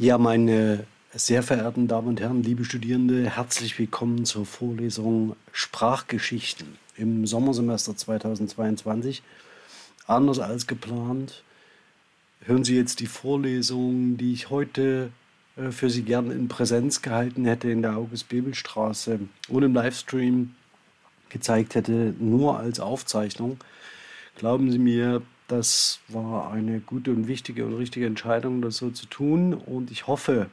Ja, meine sehr verehrten Damen und Herren, liebe Studierende, herzlich willkommen zur Vorlesung Sprachgeschichten im Sommersemester 2022. Anders als geplant hören Sie jetzt die Vorlesung, die ich heute äh, für Sie gerne in Präsenz gehalten hätte in der August-Bebel-Straße und im Livestream gezeigt hätte, nur als Aufzeichnung. Glauben Sie mir, das war eine gute und wichtige und richtige Entscheidung, das so zu tun. Und ich hoffe,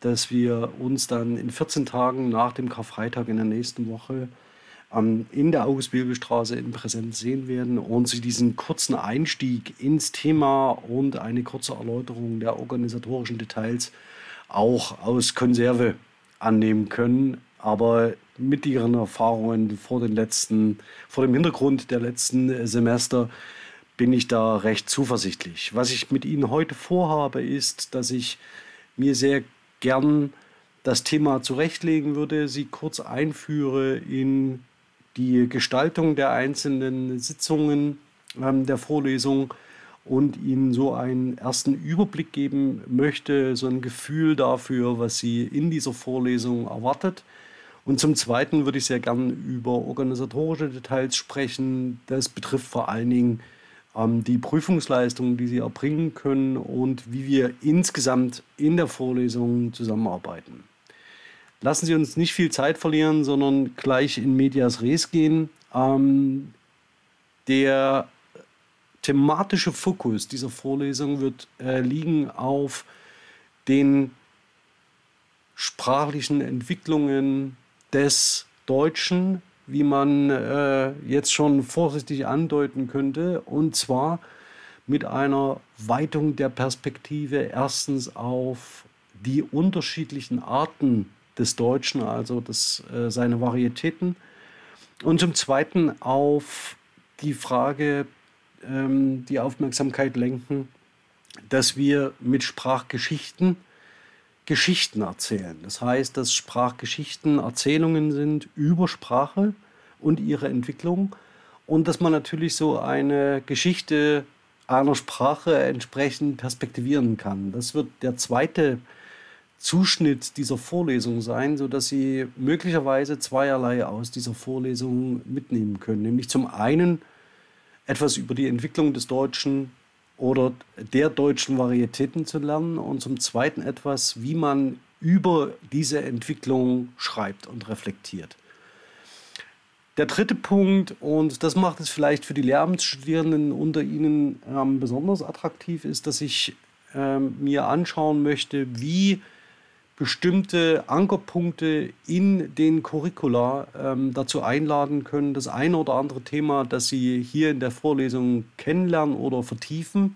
dass wir uns dann in 14 Tagen nach dem Karfreitag in der nächsten Woche ähm, in der August-Bebel-Straße in Präsenz sehen werden und Sie diesen kurzen Einstieg ins Thema und eine kurze Erläuterung der organisatorischen Details auch aus Konserve annehmen können. Aber mit Ihren Erfahrungen vor, den letzten, vor dem Hintergrund der letzten Semester bin ich da recht zuversichtlich. Was ich mit Ihnen heute vorhabe, ist, dass ich mir sehr gern das Thema zurechtlegen würde, Sie kurz einführe in die Gestaltung der einzelnen Sitzungen ähm, der Vorlesung und Ihnen so einen ersten Überblick geben möchte, so ein Gefühl dafür, was Sie in dieser Vorlesung erwartet. Und zum Zweiten würde ich sehr gern über organisatorische Details sprechen. Das betrifft vor allen Dingen die Prüfungsleistungen, die sie erbringen können und wie wir insgesamt in der Vorlesung zusammenarbeiten. Lassen Sie uns nicht viel Zeit verlieren, sondern gleich in Medias Res gehen. Ähm, der thematische Fokus dieser Vorlesung wird äh, liegen auf den sprachlichen Entwicklungen des Deutschen wie man äh, jetzt schon vorsichtig andeuten könnte, und zwar mit einer Weitung der Perspektive erstens auf die unterschiedlichen Arten des Deutschen, also das, äh, seine Varietäten, und zum Zweiten auf die Frage, ähm, die Aufmerksamkeit lenken, dass wir mit Sprachgeschichten Geschichten erzählen. Das heißt, dass Sprachgeschichten Erzählungen sind über Sprache und ihre Entwicklung und dass man natürlich so eine Geschichte einer Sprache entsprechend perspektivieren kann. Das wird der zweite Zuschnitt dieser Vorlesung sein, sodass Sie möglicherweise zweierlei aus dieser Vorlesung mitnehmen können. Nämlich zum einen etwas über die Entwicklung des Deutschen oder der deutschen Varietäten zu lernen und zum Zweiten etwas, wie man über diese Entwicklung schreibt und reflektiert. Der dritte Punkt, und das macht es vielleicht für die Lehramtsstudierenden unter Ihnen ähm, besonders attraktiv, ist, dass ich ähm, mir anschauen möchte, wie bestimmte Ankerpunkte in den Curricula ähm, dazu einladen können, das eine oder andere Thema, das Sie hier in der Vorlesung kennenlernen oder vertiefen,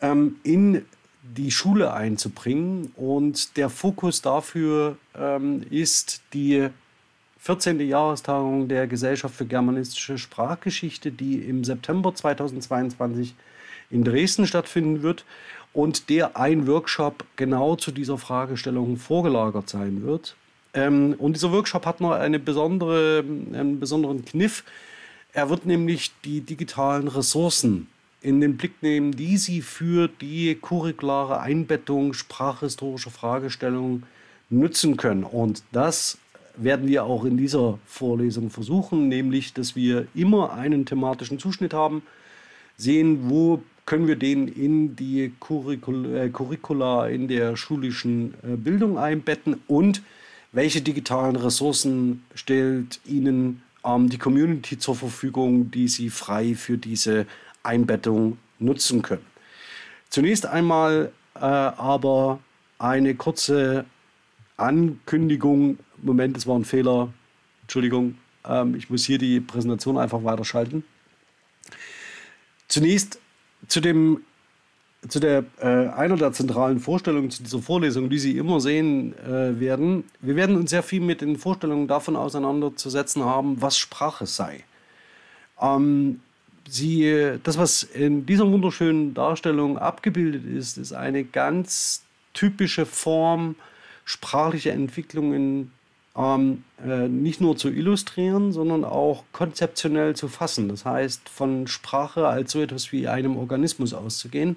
ähm, in die Schule einzubringen. Und der Fokus dafür ähm, ist die 14. Jahrestagung der Gesellschaft für germanistische Sprachgeschichte, die im September 2022 in Dresden stattfinden wird und der ein Workshop genau zu dieser Fragestellung vorgelagert sein wird. Ähm, und dieser Workshop hat noch eine besondere, einen besonderen Kniff. Er wird nämlich die digitalen Ressourcen in den Blick nehmen, die sie für die curriculare Einbettung sprachhistorischer Fragestellungen nutzen können. Und das werden wir auch in dieser Vorlesung versuchen, nämlich dass wir immer einen thematischen Zuschnitt haben, sehen, wo können wir den in die Curricula, äh, Curricula in der schulischen äh, Bildung einbetten und welche digitalen Ressourcen stellt Ihnen ähm, die Community zur Verfügung, die Sie frei für diese Einbettung nutzen können. Zunächst einmal äh, aber eine kurze Ankündigung. Moment, es war ein Fehler. Entschuldigung, ähm, ich muss hier die Präsentation einfach weiterschalten. Zunächst zu dem zu der äh, einer der zentralen Vorstellungen zu dieser Vorlesung, die Sie immer sehen äh, werden. Wir werden uns sehr viel mit den Vorstellungen davon auseinanderzusetzen haben, was Sprache sei. Ähm, Sie, das, was in dieser wunderschönen Darstellung abgebildet ist, ist eine ganz typische Form sprachlicher Entwicklungen ähm, äh, nicht nur zu illustrieren, sondern auch konzeptionell zu fassen. Das heißt, von Sprache als so etwas wie einem Organismus auszugehen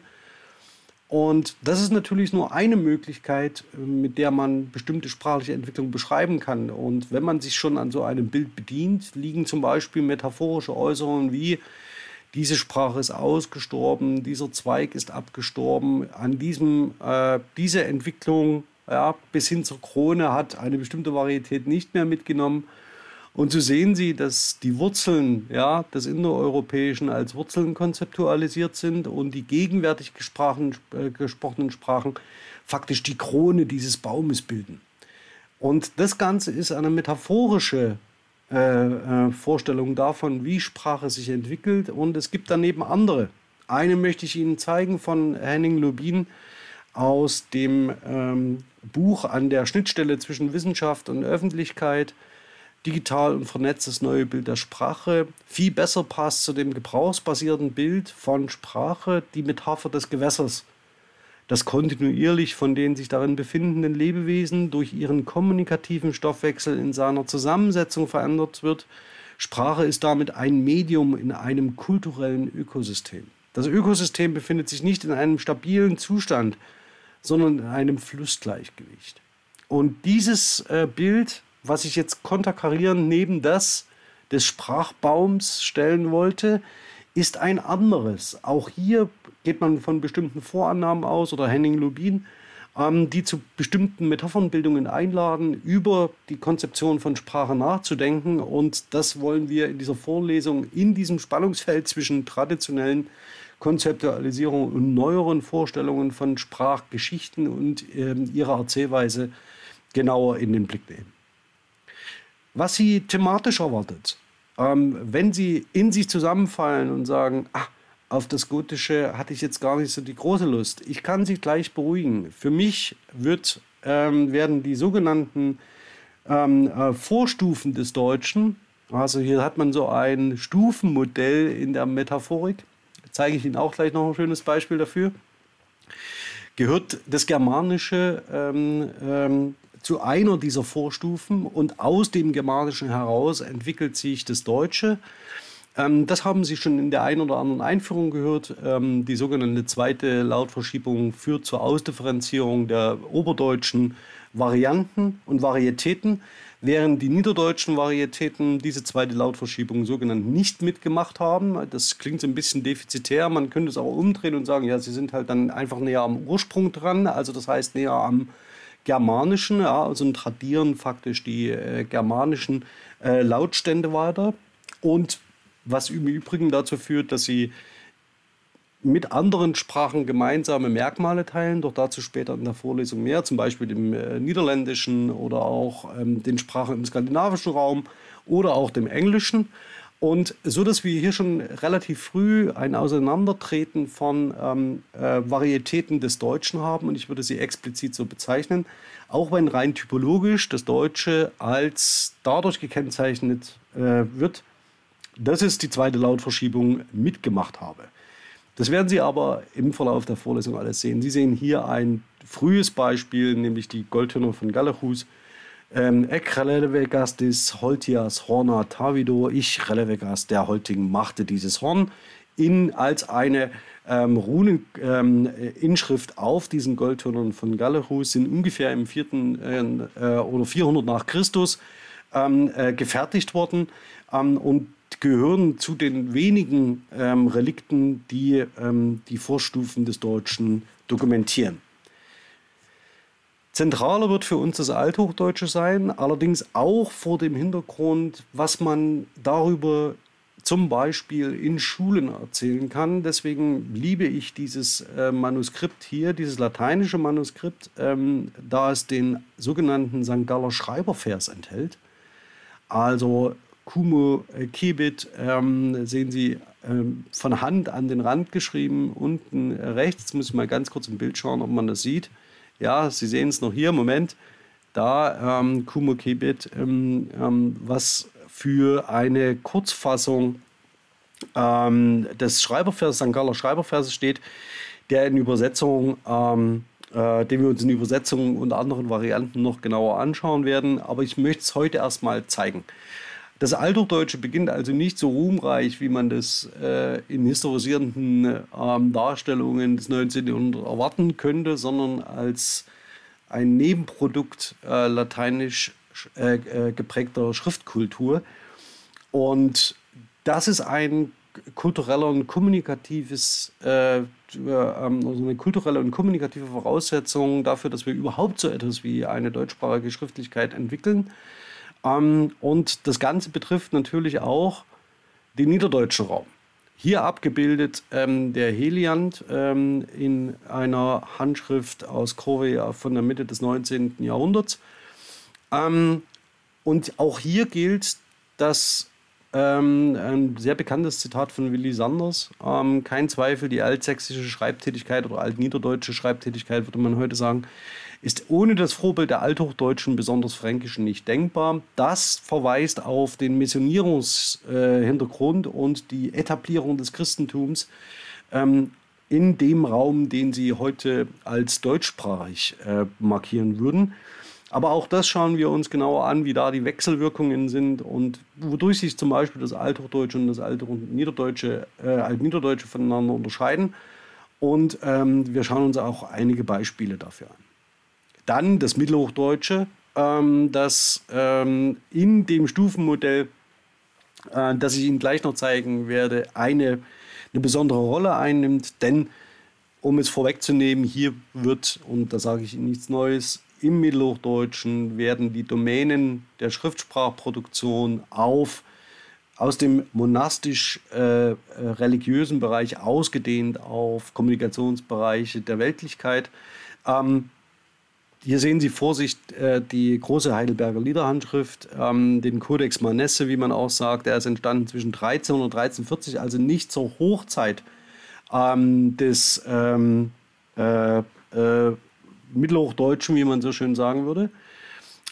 Und das ist natürlich nur eine Möglichkeit, äh, mit der man bestimmte sprachliche Entwicklung beschreiben kann. Und wenn man sich schon an so einem Bild bedient, liegen zum Beispiel metaphorische Äußerungen wie, diese Sprache ist ausgestorben, dieser Zweig ist abgestorben, an diesem, äh, diese Entwicklung ja, bis hin zur Krone hat eine bestimmte Varietät nicht mehr mitgenommen. Und so sehen Sie, dass die Wurzeln ja, des Indoeuropäischen als Wurzeln konzeptualisiert sind und die gegenwärtig äh, gesprochenen Sprachen faktisch die Krone dieses Baumes bilden. Und das Ganze ist eine metaphorische äh, äh, Vorstellung davon, wie Sprache sich entwickelt. Und es gibt daneben andere. Eine möchte ich Ihnen zeigen von Henning Lubin aus dem ähm, Buch an der Schnittstelle zwischen Wissenschaft und Öffentlichkeit digital und vernetztes neue Bild der Sprache viel besser passt zu dem gebrauchsbasierten Bild von Sprache, die Metapher des Gewässers, das kontinuierlich von den sich darin befindenden Lebewesen durch ihren kommunikativen Stoffwechsel in seiner Zusammensetzung verändert wird. Sprache ist damit ein Medium in einem kulturellen Ökosystem. Das Ökosystem befindet sich nicht in einem stabilen Zustand, sondern in einem Flussgleichgewicht. Und dieses äh, Bild was ich jetzt konterkarieren neben das des Sprachbaums stellen wollte, ist ein anderes. Auch hier geht man von bestimmten Vorannahmen aus oder Henning Lubin, ähm, die zu bestimmten Metaphernbildungen einladen, über die Konzeption von Sprache nachzudenken. Und das wollen wir in dieser Vorlesung in diesem Spannungsfeld zwischen traditionellen Konzeptualisierungen und neueren Vorstellungen von Sprachgeschichten und äh, ihrer Erzählweise genauer in den Blick nehmen was sie thematisch erwartet. Ähm, wenn sie in sich zusammenfallen und sagen, ach, auf das Gotische hatte ich jetzt gar nicht so die große Lust. Ich kann sie gleich beruhigen. Für mich wird, ähm, werden die sogenannten ähm, äh, Vorstufen des Deutschen, also hier hat man so ein Stufenmodell in der Metaphorik, zeige ich Ihnen auch gleich noch ein schönes Beispiel dafür, gehört das Germanische ähm, ähm, zu einer dieser Vorstufen und aus dem Germanischen heraus entwickelt sich das Deutsche. Ähm, das haben Sie schon in der einen oder anderen Einführung gehört. Ähm, die sogenannte zweite Lautverschiebung führt zur Ausdifferenzierung der oberdeutschen Varianten und Varietäten, während die niederdeutschen Varietäten diese zweite Lautverschiebung sogenannt nicht mitgemacht haben. Das klingt so ein bisschen defizitär. Man könnte es auch umdrehen und sagen, ja, sie sind halt dann einfach näher am Ursprung dran, also das heißt näher am germanischen, ja, also tradieren faktisch die äh, germanischen äh, Lautstände weiter. Und was im Übrigen dazu führt, dass sie mit anderen Sprachen gemeinsame Merkmale teilen, doch dazu später in der Vorlesung mehr, zum Beispiel dem äh, Niederländischen oder auch ähm, den Sprachen im skandinavischen Raum oder auch dem Englischen. Und so, dass wir hier schon relativ früh ein Auseinandertreten von ähm, äh, Varietäten des Deutschen haben, und ich würde sie explizit so bezeichnen, auch wenn rein typologisch das Deutsche als dadurch gekennzeichnet äh, wird, dass es die zweite Lautverschiebung mitgemacht habe. Das werden Sie aber im Verlauf der Vorlesung alles sehen. Sie sehen hier ein frühes Beispiel, nämlich die Goldhörner von Galachus, ähm, ek relevegastis holtias horna tavido, ich relevegas, der Holting machte dieses Horn, in, als eine ähm, Runeninschrift ähm, auf diesen Goldhörnern von Gallerus sind ungefähr im vierten äh, oder 400 nach Christus ähm, äh, gefertigt worden. Ähm, und gehören zu den wenigen ähm, Relikten, die ähm, die Vorstufen des Deutschen dokumentieren. Zentraler wird für uns das Althochdeutsche sein, allerdings auch vor dem Hintergrund, was man darüber zum Beispiel in Schulen erzählen kann. Deswegen liebe ich dieses äh, Manuskript hier, dieses lateinische Manuskript, ähm, da es den sogenannten St. Galler Schreibervers enthält. Also Kumo äh, Kebit ähm, sehen Sie ähm, von Hand an den Rand geschrieben, unten rechts. Jetzt muss ich mal ganz kurz im Bild schauen, ob man das sieht. Ja, Sie sehen es noch hier, Moment. Da ähm, Kumo Kebit, ähm, ähm, was für eine Kurzfassung ähm, des Schreiberverses, St. Galler Schreiberverses steht, der in Übersetzung, äh, den wir uns in Übersetzungen und anderen Varianten noch genauer anschauen werden. Aber ich möchte es heute erstmal zeigen. Das Althochdeutsche beginnt also nicht so ruhmreich, wie man das äh, in historisierenden ähm, Darstellungen des 19. Jahrhunderts erwarten könnte, sondern als ein Nebenprodukt äh, lateinisch äh, äh, geprägter Schriftkultur. Und das ist ein kultureller und kommunikatives, äh, ähm, also eine kulturelle und kommunikative Voraussetzung dafür, dass wir überhaupt so etwas wie eine deutschsprachige Schriftlichkeit entwickeln. Ähm, und das Ganze betrifft natürlich auch den niederdeutschen Raum. Hier abgebildet ähm, der Heliant ähm, in einer Handschrift aus Korea von der Mitte des 19. Jahrhunderts. Ähm, und auch hier gilt, dass ähm, ein sehr bekanntes Zitat von Willy Sanders. Ähm, kein Zweifel, die altsächsische Schreibtätigkeit oder altniederdeutsche Schreibtätigkeit, würde man heute sagen, ist ohne das Vorbild der Althochdeutschen, besonders Fränkischen, nicht denkbar. Das verweist auf den Missionierungshintergrund und die Etablierung des Christentums ähm, in dem Raum, den sie heute als deutschsprachig äh, markieren würden. Aber auch das schauen wir uns genauer an, wie da die Wechselwirkungen sind und wodurch sich zum Beispiel das Althochdeutsche und das Altniederdeutsche, äh, Altniederdeutsche voneinander unterscheiden. Und ähm, wir schauen uns auch einige Beispiele dafür an. Dann das Mittelhochdeutsche, ähm, das ähm, in dem Stufenmodell, äh, das ich Ihnen gleich noch zeigen werde, eine, eine besondere Rolle einnimmt. Denn, um es vorwegzunehmen, hier wird, und da sage ich Ihnen nichts Neues, im Mittelhochdeutschen werden die Domänen der Schriftsprachproduktion auf aus dem monastisch-religiösen äh, Bereich ausgedehnt auf Kommunikationsbereiche der Weltlichkeit. Ähm, hier sehen Sie vor sich äh, die große Heidelberger Liederhandschrift, ähm, den Codex Manesse, wie man auch sagt. Der ist entstanden zwischen 13 und 1340, also nicht zur Hochzeit ähm, des ähm, äh, äh, Mittelhochdeutschen, wie man so schön sagen würde.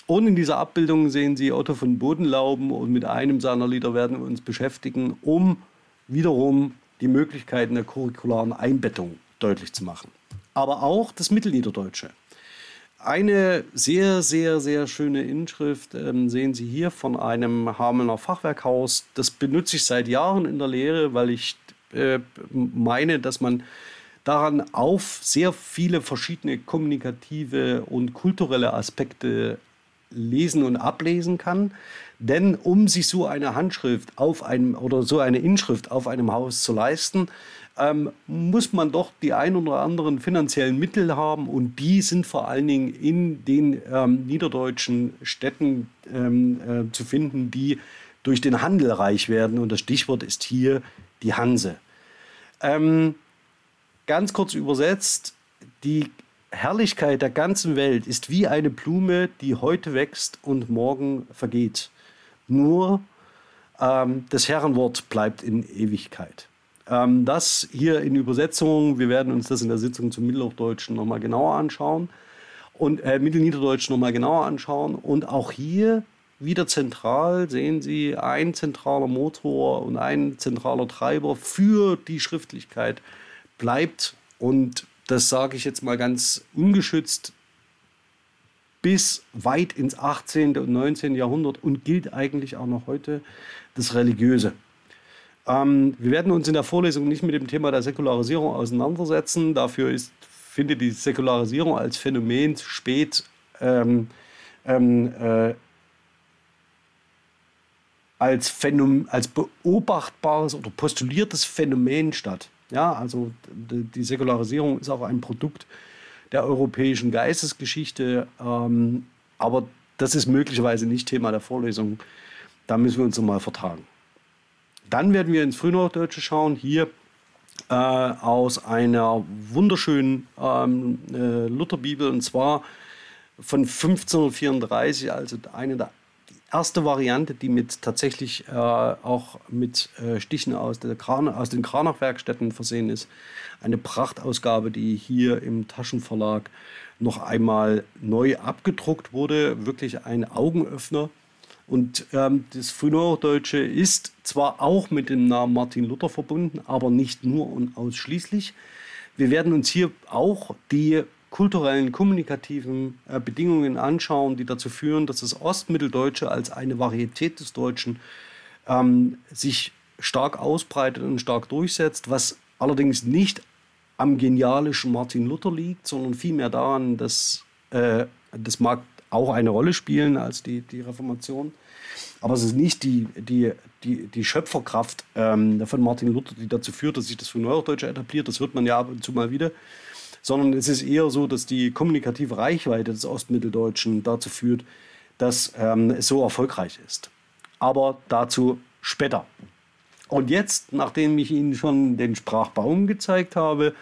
Und in dieser Abbildung sehen Sie Otto von Bodenlauben und mit einem seiner Lieder werden wir uns beschäftigen, um wiederum die Möglichkeiten der curricularen Einbettung deutlich zu machen. Aber auch das Mittelniederdeutsche. Eine sehr, sehr, sehr schöne Inschrift ähm, sehen Sie hier von einem Hamelner Fachwerkhaus. Das benutze ich seit Jahren in der Lehre, weil ich äh, meine, dass man daran auf sehr viele verschiedene kommunikative und kulturelle Aspekte lesen und ablesen kann. Denn um sich so eine Handschrift auf einem oder so eine Inschrift auf einem Haus zu leisten, ähm, muss man doch die ein oder anderen finanziellen Mittel haben und die sind vor allen Dingen in den ähm, niederdeutschen Städten ähm, äh, zu finden, die durch den Handel reich werden und das Stichwort ist hier die Hanse. Ähm, Ganz kurz übersetzt, die Herrlichkeit der ganzen Welt ist wie eine Blume, die heute wächst und morgen vergeht. Nur ähm, das Herrenwort bleibt in Ewigkeit. Ähm, das hier in Übersetzung, wir werden uns das in der Sitzung zum Mittelhochdeutschen nochmal genauer anschauen und äh, Mittelniederdeutschen nochmal genauer anschauen. Und auch hier wieder zentral sehen Sie ein zentraler Motor und ein zentraler Treiber für die Schriftlichkeit bleibt, und das sage ich jetzt mal ganz ungeschützt, bis weit ins 18. und 19. Jahrhundert und gilt eigentlich auch noch heute das Religiöse. Ähm, wir werden uns in der Vorlesung nicht mit dem Thema der Säkularisierung auseinandersetzen. Dafür ist, findet die Säkularisierung als Phänomen spät ähm, ähm, äh, als, Phänomen, als beobachtbares oder postuliertes Phänomen statt. Ja, also die Säkularisierung ist auch ein Produkt der europäischen Geistesgeschichte, ähm, aber das ist möglicherweise nicht Thema der Vorlesung. Da müssen wir uns nochmal vertragen. Dann werden wir ins Frühnochdeutsche schauen, hier äh, aus einer wunderschönen ähm, äh, Lutherbibel und zwar von 1534, also eine der erste Variante, die mit tatsächlich äh, auch mit äh, Stichen aus, Kran aus den Kranach-Werkstätten versehen ist. Eine Prachtausgabe, die hier im Taschenverlag noch einmal neu abgedruckt wurde. Wirklich ein Augenöffner. Und ähm, das Frühneuhochdeutsche ist zwar auch mit dem Namen Martin Luther verbunden, aber nicht nur und ausschließlich. Wir werden uns hier auch die kulturellen, kommunikativen äh, Bedingungen anschauen, die dazu führen, dass das Ostmitteldeutsche als eine Varietät des Deutschen ähm, sich stark ausbreitet und stark durchsetzt, was allerdings nicht am genialischen Martin Luther liegt, sondern vielmehr daran, dass äh, das mag auch eine Rolle spielen als die, die Reformation. Aber es ist nicht die, die, die, die Schöpferkraft ähm, von Martin Luther, die dazu führt, dass sich das für Neuhochdeutsche etabliert. Das hört man ja ab und zu mal wieder. Sondern es ist eher so, dass die kommunikative Reichweite des Ostmitteldeutschen dazu führt, dass ähm, es so erfolgreich ist. Aber dazu später. Und jetzt, nachdem ich Ihnen schon den Sprachbaum gezeigt habe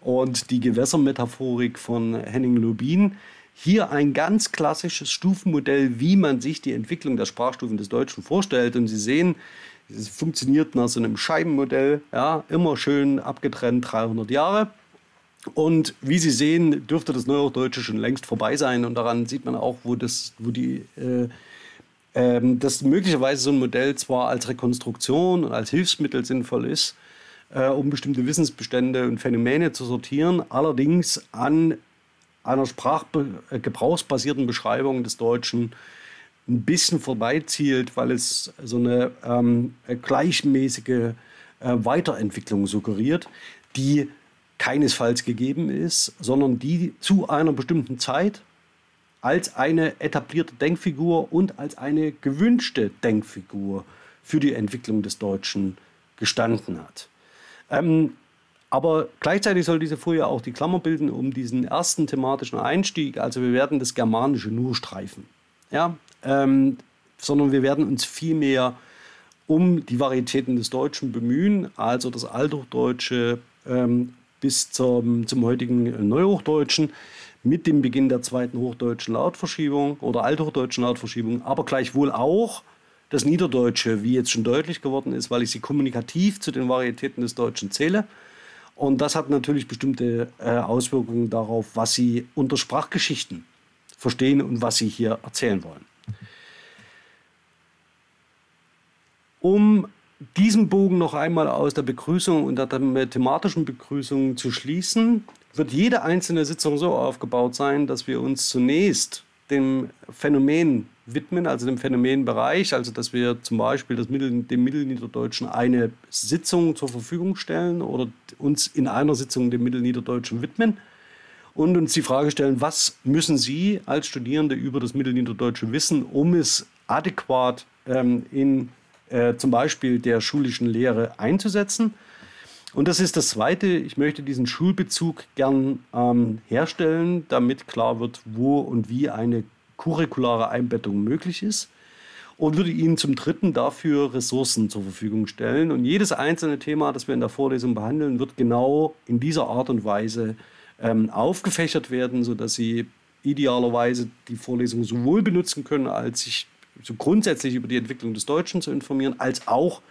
und die Gewässermetaphorik von Henning Lubin, hier ein ganz klassisches Stufenmodell, wie man sich die Entwicklung der Sprachstufen des Deutschen vorstellt. Und Sie sehen, es funktioniert nach so einem Scheibenmodell, ja, immer schön abgetrennt 300 Jahre. Und wie Sie sehen, dürfte das Neuhochdeutsche schon längst vorbei sein. Und daran sieht man auch, wo, das, wo die äh, ähm, dass möglicherweise so ein Modell zwar als Rekonstruktion und als Hilfsmittel sinnvoll ist, äh, um bestimmte Wissensbestände und Phänomene zu sortieren, allerdings an einer sprachgebrauchsbasierten Beschreibung des Deutschen ein bisschen vorbeizielt, weil es so eine ähm, gleichmäßige äh, Weiterentwicklung suggeriert, die keinesfalls gegeben ist, sondern die zu einer bestimmten Zeit als eine etablierte Denkfigur und als eine gewünschte Denkfigur für die Entwicklung des Deutschen gestanden hat. Ähm, aber gleichzeitig soll diese Folie auch die Klammer bilden um diesen ersten thematischen Einstieg. Also wir werden das Germanische nur streifen, ja? Ähm, sondern wir werden uns vielmehr um die Varietäten des Deutschen bemühen, also das Althochdeutsche ähm, bis zum, zum heutigen Neuhochdeutschen mit dem Beginn der zweiten hochdeutschen Lautverschiebung oder althochdeutschen Lautverschiebung, aber gleichwohl auch das Niederdeutsche, wie jetzt schon deutlich geworden ist, weil ich sie kommunikativ zu den Varietäten des Deutschen zähle. Und das hat natürlich bestimmte äh, Auswirkungen darauf, was Sie unter Sprachgeschichten verstehen und was Sie hier erzählen wollen. Um diesen Bogen noch einmal aus der Begrüßung und der thematischen Begrüßung zu schließen, wird jede einzelne Sitzung so aufgebaut sein, dass wir uns zunächst dem Phänomen widmen, also dem Phänomenbereich, also dass wir zum Beispiel das Mittel, dem Mittelniederdeutschen eine Sitzung zur Verfügung stellen oder uns in einer Sitzung dem Mittelniederdeutschen widmen und uns die Frage stellen, was müssen Sie als Studierende über das Mittelniederdeutsche wissen, um es adäquat ähm, in äh, zum Beispiel der schulischen Lehre einzusetzen. Und das ist das Zweite. Ich möchte diesen Schulbezug gern ähm, herstellen, damit klar wird, wo und wie eine curriculare Einbettung möglich ist. Und würde Ihnen zum Dritten dafür Ressourcen zur Verfügung stellen. Und jedes einzelne Thema, das wir in der Vorlesung behandeln, wird genau in dieser Art und Weise ähm, aufgefächert werden, sodass Sie idealerweise die Vorlesung sowohl benutzen können, als sich so grundsätzlich über die Entwicklung des Deutschen zu informieren, als auch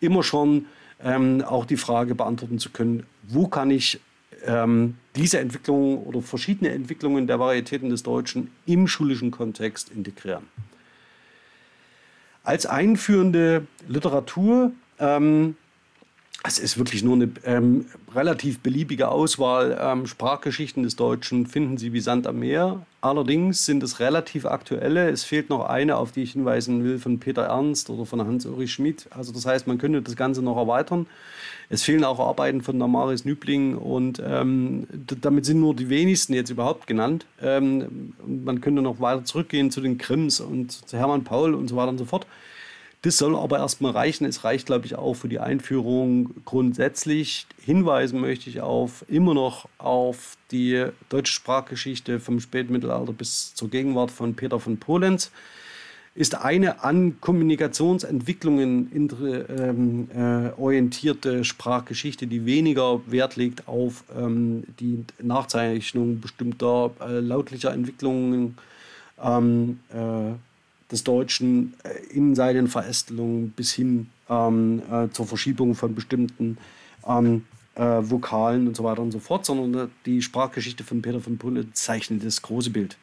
immer schon ähm, auch die Frage beantworten zu können, wo kann ich ähm, diese Entwicklung oder verschiedene Entwicklungen der Varietäten des Deutschen im schulischen Kontext integrieren. Als einführende Literatur ähm, es ist wirklich nur eine ähm, relativ beliebige Auswahl. Ähm, Sprachgeschichten des Deutschen finden Sie wie Sand am Meer. Allerdings sind es relativ aktuelle. Es fehlt noch eine, auf die ich hinweisen will, von Peter Ernst oder von Hans-Ulrich Schmidt. Also das heißt, man könnte das Ganze noch erweitern. Es fehlen auch Arbeiten von Damaris Nübling und ähm, damit sind nur die wenigsten jetzt überhaupt genannt. Ähm, man könnte noch weiter zurückgehen zu den Grimms und zu Hermann Paul und so weiter und so fort. Das soll aber erstmal reichen. Es reicht, glaube ich, auch für die Einführung grundsätzlich. Hinweisen möchte ich auf immer noch auf die deutsche Sprachgeschichte vom Spätmittelalter bis zur Gegenwart von Peter von Polenz. Ist eine an Kommunikationsentwicklungen ähm, äh, orientierte Sprachgeschichte, die weniger Wert legt auf ähm, die Nachzeichnung bestimmter äh, lautlicher Entwicklungen. Ähm, äh, des Deutschen äh, in seinen Verästelungen bis hin ähm, äh, zur Verschiebung von bestimmten ähm, äh, Vokalen und so weiter und so fort, sondern äh, die Sprachgeschichte von Peter von Pulle zeichnet das große Bild.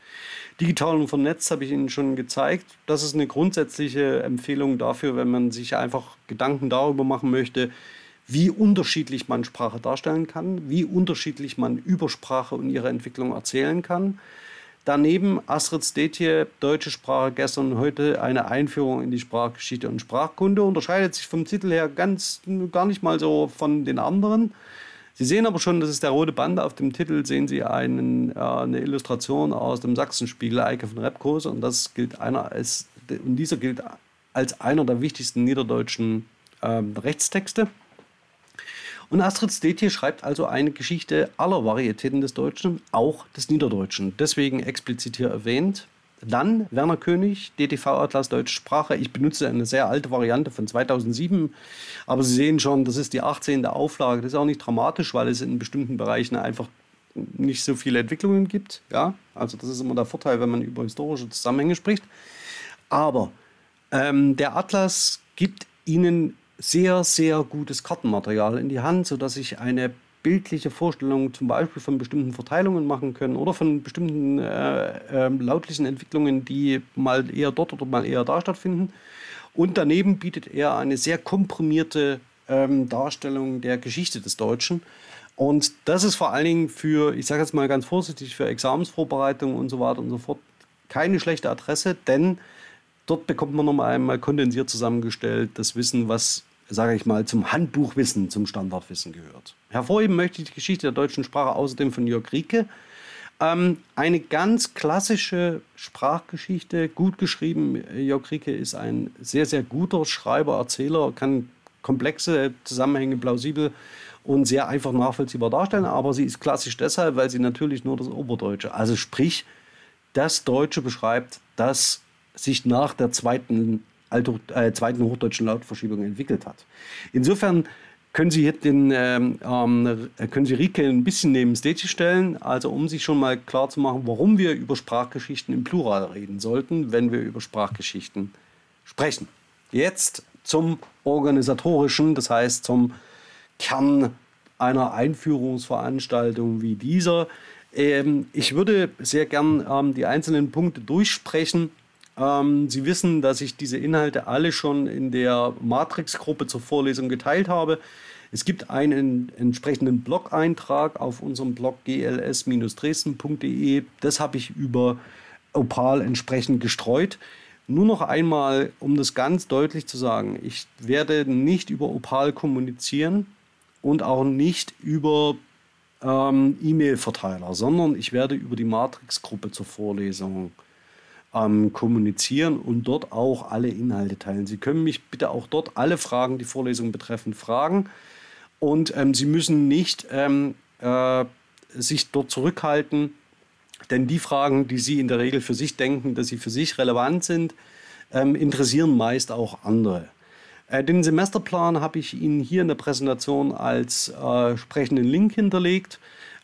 Digital und vernetzt habe ich Ihnen schon gezeigt. Das ist eine grundsätzliche Empfehlung dafür, wenn man sich einfach Gedanken darüber machen möchte, wie unterschiedlich man Sprache darstellen kann, wie unterschiedlich man über Sprache und ihre Entwicklung erzählen kann. Daneben Astrid Stetje, Deutsche Sprache gestern und heute, eine Einführung in die Sprachgeschichte und Sprachkunde. Unterscheidet sich vom Titel her ganz gar nicht mal so von den anderen. Sie sehen aber schon, das ist der rote Band. Auf dem Titel sehen Sie einen, äh, eine Illustration aus dem Sachsenspiegel, Eike von Repkose. Und und dieser gilt als einer der wichtigsten niederdeutschen ähm, Rechtstexte. Und Astrid Stetje schreibt also eine Geschichte aller Varietäten des Deutschen, auch des Niederdeutschen. Deswegen explizit hier erwähnt. Dann Werner König, DTV-Atlas Deutsche Sprache. Ich benutze eine sehr alte Variante von 2007, aber Sie sehen schon, das ist die 18. Auflage. Das ist auch nicht dramatisch, weil es in bestimmten Bereichen einfach nicht so viele Entwicklungen gibt. Ja, also das ist immer der Vorteil, wenn man über historische Zusammenhänge spricht. Aber ähm, der Atlas gibt Ihnen sehr, sehr gutes Kartenmaterial in die Hand, sodass ich eine bildliche Vorstellung zum Beispiel von bestimmten Verteilungen machen können oder von bestimmten äh, äh, lautlichen Entwicklungen, die mal eher dort oder mal eher da stattfinden. Und daneben bietet er eine sehr komprimierte ähm, Darstellung der Geschichte des Deutschen. Und das ist vor allen Dingen für, ich sage jetzt mal ganz vorsichtig, für Examensvorbereitung und so weiter und so fort keine schlechte Adresse, denn dort bekommt man nochmal einmal kondensiert zusammengestellt das Wissen, was sage ich mal, zum Handbuchwissen, zum Standardwissen gehört. Hervorheben möchte ich die Geschichte der deutschen Sprache außerdem von Jörg Rieke. Ähm, eine ganz klassische Sprachgeschichte, gut geschrieben. Jörg Rieke ist ein sehr, sehr guter Schreiber, Erzähler, kann komplexe Zusammenhänge plausibel und sehr einfach nachvollziehbar darstellen. Aber sie ist klassisch deshalb, weil sie natürlich nur das Oberdeutsche, also sprich das Deutsche beschreibt, das sich nach der zweiten Althoch, äh, zweiten hochdeutschen Lautverschiebung entwickelt hat. Insofern können Sie, den, ähm, ähm, können Sie Rike ein bisschen neben Stage stellen, also um sich schon mal klar zu machen, warum wir über Sprachgeschichten im Plural reden sollten, wenn wir über Sprachgeschichten sprechen. Jetzt zum organisatorischen, das heißt zum Kern einer Einführungsveranstaltung wie dieser. Ähm, ich würde sehr gern ähm, die einzelnen Punkte durchsprechen ähm, Sie wissen, dass ich diese Inhalte alle schon in der Matrix-Gruppe zur Vorlesung geteilt habe. Es gibt einen entsprechenden Blog-Eintrag auf unserem Blog gls-dresden.de. Das habe ich über Opal entsprechend gestreut. Nur noch einmal, um das ganz deutlich zu sagen, ich werde nicht über Opal kommunizieren und auch nicht über ähm, E-Mail-Verteiler, sondern ich werde über die Matrix-Gruppe zur Vorlesung äh, ähm, kommunizieren und dort auch alle Inhalte teilen. Sie können mich bitte auch dort alle Fragen, die Vorlesung betreffen, fragen. Und ähm, Sie müssen nicht ähm, äh, sich dort zurückhalten, denn die Fragen, die Sie in der Regel für sich denken, dass sie für sich relevant sind, ähm, interessieren meist auch andere. Äh, den Semesterplan habe ich Ihnen hier in der Präsentation als äh, sprechenden Link hinterlegt.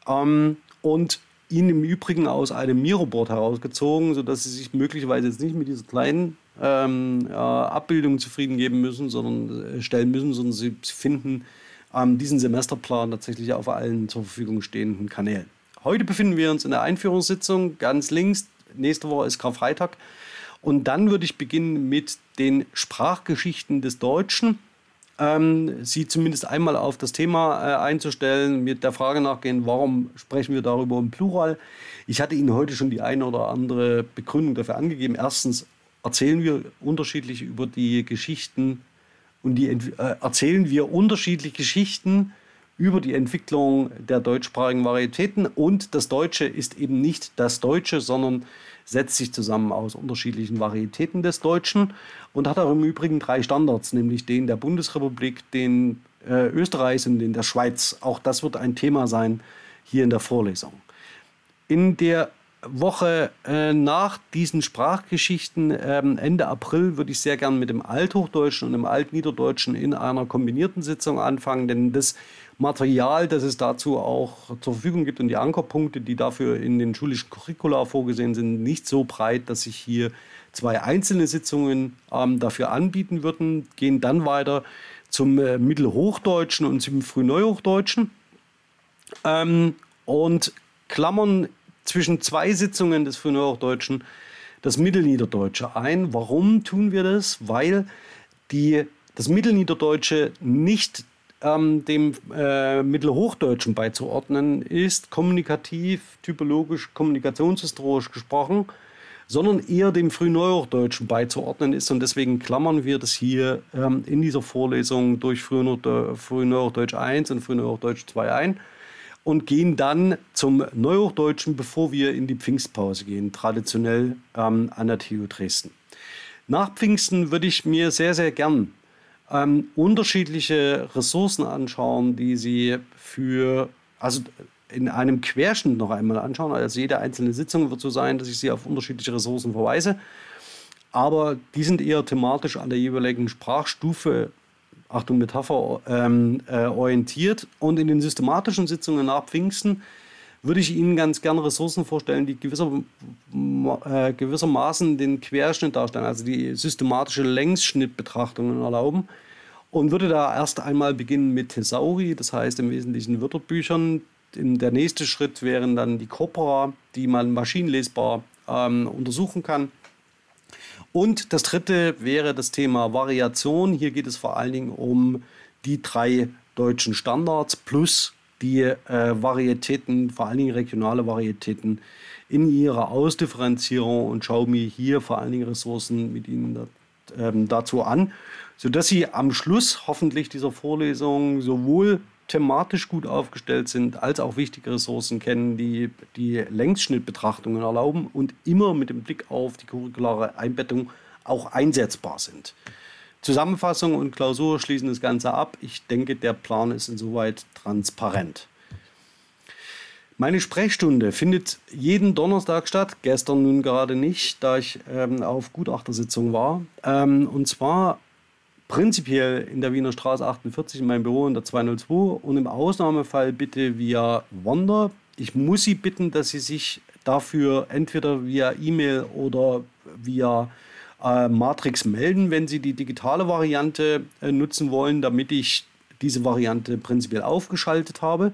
Ähm, und ihn im Übrigen aus einem Miroboard herausgezogen, sodass sie sich möglicherweise jetzt nicht mit dieser kleinen ähm, äh, Abbildung zufrieden geben müssen, sondern äh, stellen müssen, sondern sie finden ähm, diesen Semesterplan tatsächlich auf allen zur Verfügung stehenden Kanälen. Heute befinden wir uns in der Einführungssitzung ganz links. Nächste Woche ist Karfreitag. Und dann würde ich beginnen mit den Sprachgeschichten des Deutschen ähm, Sie zumindest einmal auf das Thema äh, einzustellen, mit der Frage nachgehen, warum sprechen wir darüber im Plural. Ich hatte Ihnen heute schon die eine oder andere Begründung dafür angegeben. Erstens erzählen wir unterschiedlich über die Geschichten und die, äh, erzählen wir unterschiedliche Geschichten über die Entwicklung der deutschsprachigen Varietäten und das Deutsche ist eben nicht das Deutsche, sondern setzt sich zusammen aus unterschiedlichen Varietäten des Deutschen und hat auch im Übrigen drei Standards, nämlich den der Bundesrepublik, den äh, Österreichs und den der Schweiz. Auch das wird ein Thema sein hier in der Vorlesung. In der Woche äh, nach diesen Sprachgeschichten, ähm, Ende April, würde ich sehr gern mit dem Althochdeutschen und dem Altniederdeutschen in einer kombinierten Sitzung anfangen, denn das Material, das es dazu auch zur Verfügung gibt und die Ankerpunkte, die dafür in den schulischen Curricula vorgesehen sind, nicht so breit, dass sich hier zwei einzelne Sitzungen ähm, dafür anbieten würden, gehen dann weiter zum äh, Mittelhochdeutschen und zum Frühneuhochdeutschen ähm, und klammern zwischen zwei Sitzungen des Frühneuhochdeutschen das Mittelniederdeutsche ein. Warum tun wir das? Weil die, das Mittelniederdeutsche nicht ähm, dem äh, Mittelhochdeutschen beizuordnen ist, kommunikativ, typologisch, kommunikationshistorisch gesprochen, sondern eher dem Frühneuhochdeutschen beizuordnen ist. Und deswegen klammern wir das hier ähm, in dieser Vorlesung durch Frühneuhochdeutsch 1 und Frühneuhochdeutsch 2 ein und gehen dann zum Neuhochdeutschen, bevor wir in die Pfingstpause gehen, traditionell ähm, an der TU Dresden. Nach Pfingsten würde ich mir sehr, sehr gern ähm, unterschiedliche Ressourcen anschauen, die Sie für, also in einem Querschnitt noch einmal anschauen. Also jede einzelne Sitzung wird so sein, dass ich Sie auf unterschiedliche Ressourcen verweise. Aber die sind eher thematisch an der jeweiligen Sprachstufe Achtung Metapher, ähm, äh, orientiert. Und in den systematischen Sitzungen nach Pfingsten würde ich Ihnen ganz gerne Ressourcen vorstellen, die gewisser, äh, gewissermaßen den Querschnitt darstellen, also die systematische Längsschnittbetrachtungen erlauben. Und würde da erst einmal beginnen mit Thesauri, das heißt im Wesentlichen Wörterbüchern. Der nächste Schritt wären dann die Corpora, die man maschinenlesbar ähm, untersuchen kann. Und das dritte wäre das Thema Variation. Hier geht es vor allen Dingen um die drei deutschen Standards plus die äh, Varietäten, vor allen Dingen regionale Varietäten in ihrer Ausdifferenzierung und schaue mir hier vor allen Dingen Ressourcen mit Ihnen da, ähm, dazu an, sodass Sie am Schluss hoffentlich dieser Vorlesung sowohl thematisch gut aufgestellt sind, als auch wichtige Ressourcen kennen, die die Längsschnittbetrachtungen erlauben und immer mit dem Blick auf die curriculare Einbettung auch einsetzbar sind. Zusammenfassung und Klausur schließen das Ganze ab. Ich denke, der Plan ist insoweit transparent. Meine Sprechstunde findet jeden Donnerstag statt, gestern nun gerade nicht, da ich ähm, auf Gutachtersitzung war. Ähm, und zwar prinzipiell in der Wiener Straße 48 in meinem Büro in der 202 und im Ausnahmefall bitte via Wonder. Ich muss Sie bitten, dass Sie sich dafür entweder via E-Mail oder via äh, Matrix melden, wenn Sie die digitale Variante äh, nutzen wollen, damit ich diese Variante prinzipiell aufgeschaltet habe.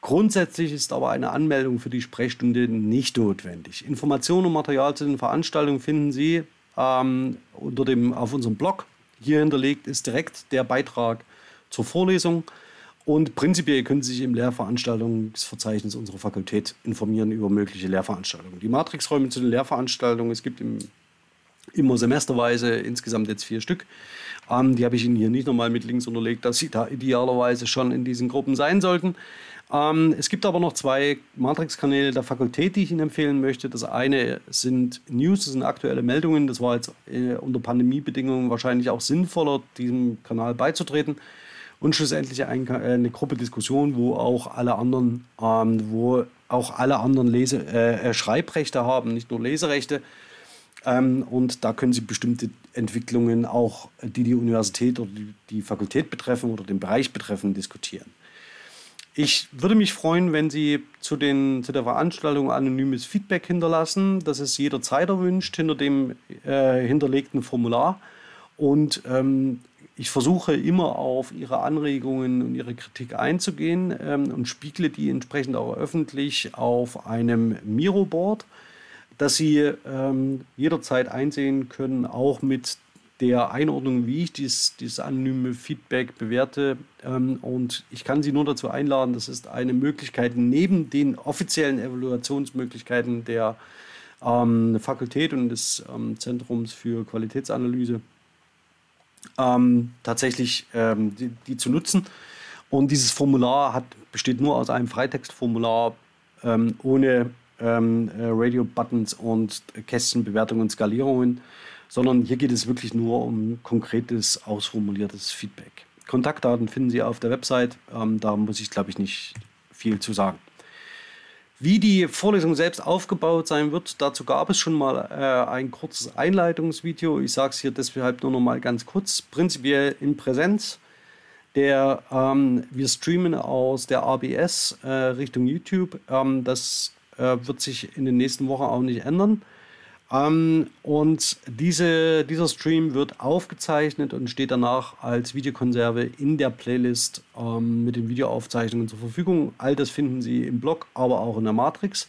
Grundsätzlich ist aber eine Anmeldung für die Sprechstunde nicht notwendig. Informationen und Material zu den Veranstaltungen finden Sie ähm, unter dem, auf unserem Blog hier hinterlegt ist direkt der Beitrag zur Vorlesung. Und prinzipiell können Sie sich im Lehrveranstaltungsverzeichnis unserer Fakultät informieren über mögliche Lehrveranstaltungen. Die Matrixräume zu den Lehrveranstaltungen, es gibt im, immer semesterweise insgesamt jetzt vier Stück. Ähm, die habe ich Ihnen hier nicht nochmal mit Links unterlegt, dass Sie da idealerweise schon in diesen Gruppen sein sollten. Ähm, es gibt aber noch zwei Matrix-Kanäle der Fakultät, die ich Ihnen empfehlen möchte. Das eine sind News, das sind aktuelle Meldungen. Das war jetzt äh, unter Pandemiebedingungen wahrscheinlich auch sinnvoller, diesem Kanal beizutreten. Und schlussendlich ein, äh, eine Gruppe Diskussion, wo auch alle anderen, ähm, wo auch alle anderen Lese, äh, äh, Schreibrechte haben, nicht nur Leserechte. Ähm, und da können Sie bestimmte Entwicklungen auch, die die Universität oder die, die Fakultät betreffen oder den Bereich betreffen, diskutieren. Ich würde mich freuen, wenn Sie zu, den, zu der Veranstaltung anonymes Feedback hinterlassen. Das ist jederzeit erwünscht hinter dem äh, hinterlegten Formular. Und ähm, ich versuche immer auf Ihre Anregungen und Ihre Kritik einzugehen ähm, und spiegle die entsprechend auch öffentlich auf einem Miro-Board, das Sie ähm, jederzeit einsehen können, auch mit der Einordnung, wie ich dieses, dieses anonyme Feedback bewerte. Ähm, und ich kann Sie nur dazu einladen, das ist eine Möglichkeit neben den offiziellen Evaluationsmöglichkeiten der ähm, Fakultät und des ähm, Zentrums für Qualitätsanalyse ähm, tatsächlich ähm, die, die, zu nutzen. Und dieses Formular hat, besteht nur aus einem Freitextformular ähm, ohne äh, Radio-Buttons und Kästchenbewertungen und Skalierungen sondern hier geht es wirklich nur um konkretes, ausformuliertes Feedback. Kontaktdaten finden Sie auf der Website, ähm, da muss ich, glaube ich, nicht viel zu sagen. Wie die Vorlesung selbst aufgebaut sein wird, dazu gab es schon mal äh, ein kurzes Einleitungsvideo. Ich sage es hier deshalb nur noch mal ganz kurz. Prinzipiell in Präsenz. Der, ähm, wir streamen aus der ABS äh, Richtung YouTube. Ähm, das äh, wird sich in den nächsten Wochen auch nicht ändern. Ähm, und diese, dieser Stream wird aufgezeichnet und steht danach als Videokonserve in der Playlist ähm, mit den Videoaufzeichnungen zur Verfügung. All das finden Sie im Blog, aber auch in der Matrix.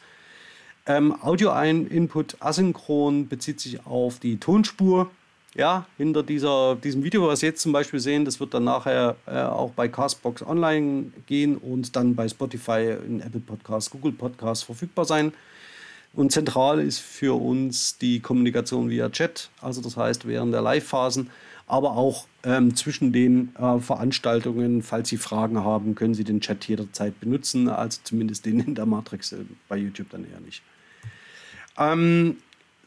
Ähm, Audio-Input asynchron bezieht sich auf die Tonspur. Ja, hinter dieser, diesem Video, was Sie jetzt zum Beispiel sehen, das wird dann nachher äh, auch bei Castbox online gehen und dann bei Spotify, in Apple Podcasts, Google Podcasts verfügbar sein. Und zentral ist für uns die Kommunikation via Chat, also das heißt während der Live-Phasen, aber auch ähm, zwischen den äh, Veranstaltungen. Falls Sie Fragen haben, können Sie den Chat jederzeit benutzen, also zumindest den in der Matrix, äh, bei YouTube dann eher nicht. Ähm,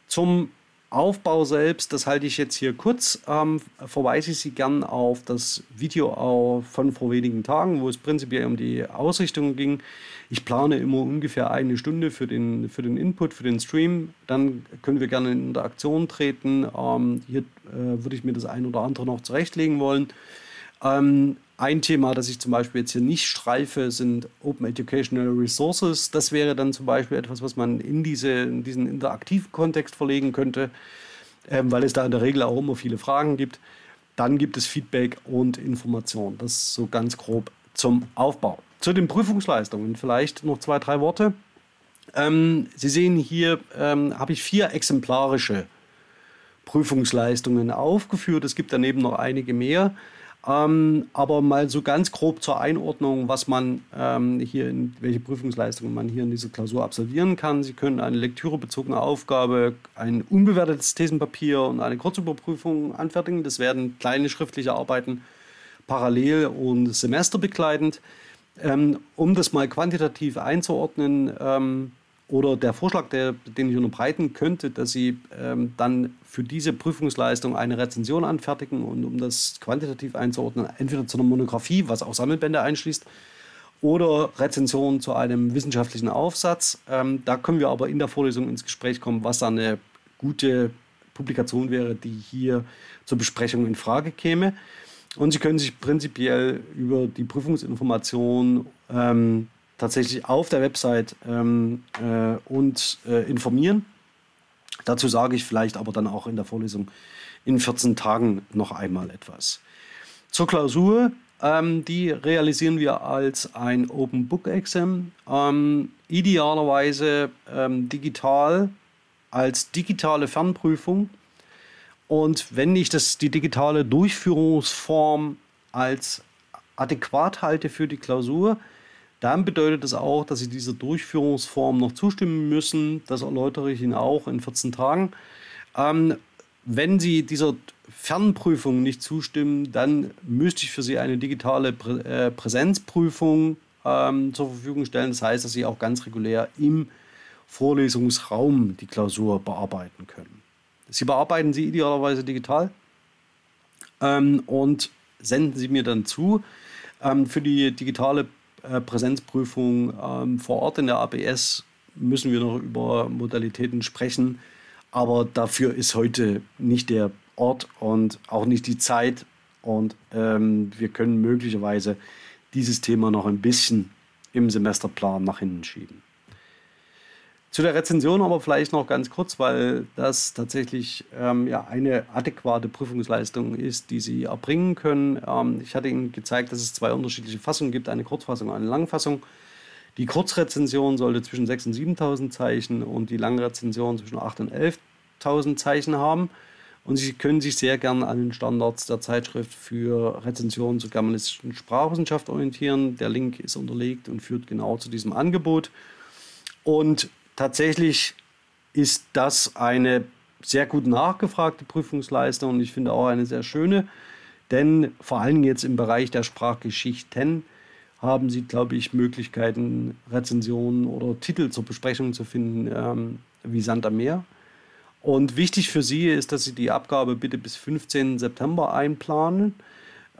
zum Aufbau selbst, das halte ich jetzt hier kurz, ähm, verweise ich Sie gern auf das Video von vor wenigen Tagen, wo es prinzipiell um die Ausrichtung ging. Ich plane immer ungefähr eine Stunde für den, für den Input, für den Stream. Dann können wir gerne in Interaktion treten. Ähm, hier äh, würde ich mir das ein oder andere noch zurechtlegen wollen. Ähm, ein Thema, das ich zum Beispiel jetzt hier nicht streife, sind Open Educational Resources. Das wäre dann zum Beispiel etwas, was man in, diese, in diesen interaktiven Kontext verlegen könnte, ähm, weil es da in der Regel auch immer viele Fragen gibt. Dann gibt es Feedback und Information. Das so ganz grob zum Aufbau. Zu den Prüfungsleistungen vielleicht noch zwei, drei Worte. Ähm, Sie sehen hier, ähm, habe ich vier exemplarische Prüfungsleistungen aufgeführt. Es gibt daneben noch einige mehr. Ähm, aber mal so ganz grob zur Einordnung, was man ähm, hier, in, welche Prüfungsleistungen man hier in dieser Klausur absolvieren kann. Sie können eine lektürebezogene Aufgabe, ein unbewertetes Thesenpapier und eine Kurzüberprüfung anfertigen. Das werden kleine schriftliche Arbeiten parallel und semesterbegleitend. Ähm, um das mal quantitativ einzuordnen, ähm, oder der Vorschlag, der, den ich unterbreiten könnte, dass Sie ähm, dann für diese Prüfungsleistung eine Rezension anfertigen und um das quantitativ einzuordnen, entweder zu einer Monographie, was auch Sammelbände einschließt, oder Rezension zu einem wissenschaftlichen Aufsatz. Ähm, da können wir aber in der Vorlesung ins Gespräch kommen, was da eine gute Publikation wäre, die hier zur Besprechung in Frage käme. Und Sie können sich prinzipiell über die Prüfungsinformation ähm, tatsächlich auf der Website ähm, äh, und äh, informieren. Dazu sage ich vielleicht aber dann auch in der Vorlesung in 14 Tagen noch einmal etwas. Zur Klausur, ähm, die realisieren wir als ein Open Book Exam, ähm, idealerweise ähm, digital als digitale Fernprüfung. Und wenn ich das, die digitale Durchführungsform als adäquat halte für die Klausur, dann bedeutet es auch, dass Sie dieser Durchführungsform noch zustimmen müssen. Das erläutere ich Ihnen auch in 14 Tagen. Ähm, wenn Sie dieser Fernprüfung nicht zustimmen, dann müsste ich für Sie eine digitale Prä äh, Präsenzprüfung ähm, zur Verfügung stellen. Das heißt, dass Sie auch ganz regulär im Vorlesungsraum die Klausur bearbeiten können. Sie bearbeiten sie idealerweise digital ähm, und senden sie mir dann zu. Ähm, für die digitale äh, Präsenzprüfung ähm, vor Ort in der ABS müssen wir noch über Modalitäten sprechen. Aber dafür ist heute nicht der Ort und auch nicht die Zeit. Und ähm, wir können möglicherweise dieses Thema noch ein bisschen im Semesterplan nach hinten schieben. Zu der Rezension aber vielleicht noch ganz kurz, weil das tatsächlich ähm, ja, eine adäquate Prüfungsleistung ist, die Sie erbringen können. Ähm, ich hatte Ihnen gezeigt, dass es zwei unterschiedliche Fassungen gibt, eine Kurzfassung und eine Langfassung. Die Kurzrezension sollte zwischen 6.000 und 7.000 Zeichen und die Langrezension zwischen 8.000 und 11.000 Zeichen haben. Und Sie können sich sehr gern an den Standards der Zeitschrift für Rezensionen zur germanistischen Sprachwissenschaft orientieren. Der Link ist unterlegt und führt genau zu diesem Angebot. Und tatsächlich ist das eine sehr gut nachgefragte Prüfungsleistung und ich finde auch eine sehr schöne, denn vor allem jetzt im Bereich der Sprachgeschichten haben Sie, glaube ich, Möglichkeiten, Rezensionen oder Titel zur Besprechung zu finden, ähm, wie Sand am Meer. Und wichtig für Sie ist, dass Sie die Abgabe bitte bis 15. September einplanen.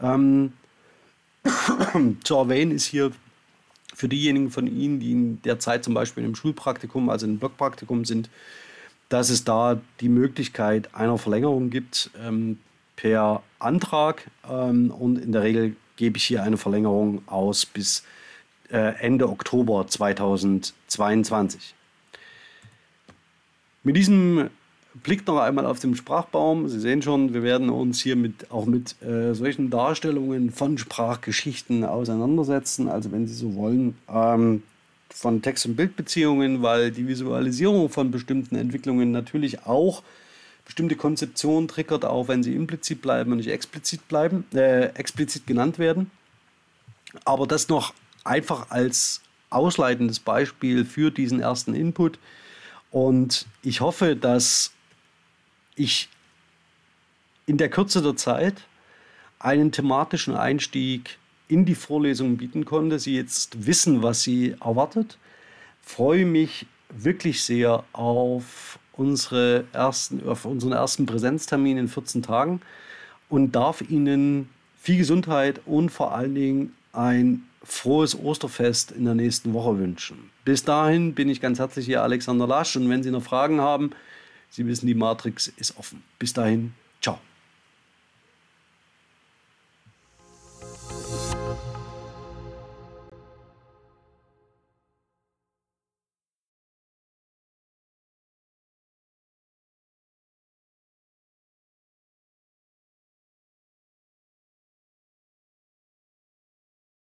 Ähm, zu erwähnen ist hier für diejenigen von Ihnen, die in der Zeit zum Beispiel im Schulpraktikum, also im Blockpraktikum sind, dass es da die Möglichkeit einer Verlängerung gibt ähm, per Antrag. Ähm, und in der Regel gebe ich hier eine Verlängerung aus bis äh, Ende Oktober 2022. Mit diesem blickt noch einmal auf den Sprachbaum. Sie sehen schon, wir werden uns hier mit, auch mit äh, solchen Darstellungen von Sprachgeschichten auseinandersetzen. Also wenn Sie so wollen, ähm, von Text- und Bildbeziehungen, weil die Visualisierung von bestimmten Entwicklungen natürlich auch bestimmte Konzeptionen triggert, auch wenn sie implizit bleiben und nicht explizit bleiben, äh, explizit genannt werden. Aber das noch einfach als ausleitendes Beispiel für diesen ersten Input. Und ich hoffe, dass ich in der Kürze der Zeit einen thematischen Einstieg in die Vorlesung bieten konnte. Sie jetzt wissen, was sie erwartet. Freue mich wirklich sehr auf, unsere ersten, auf unseren ersten Präsenztermin in 14 Tagen und darf Ihnen viel Gesundheit und vor allen Dingen ein frohes Osterfest in der nächsten Woche wünschen. Bis dahin bin ich ganz herzlich Ihr Alexander Lasch und wenn Sie noch Fragen haben, Sie wissen, die Matrix ist offen. Bis dahin.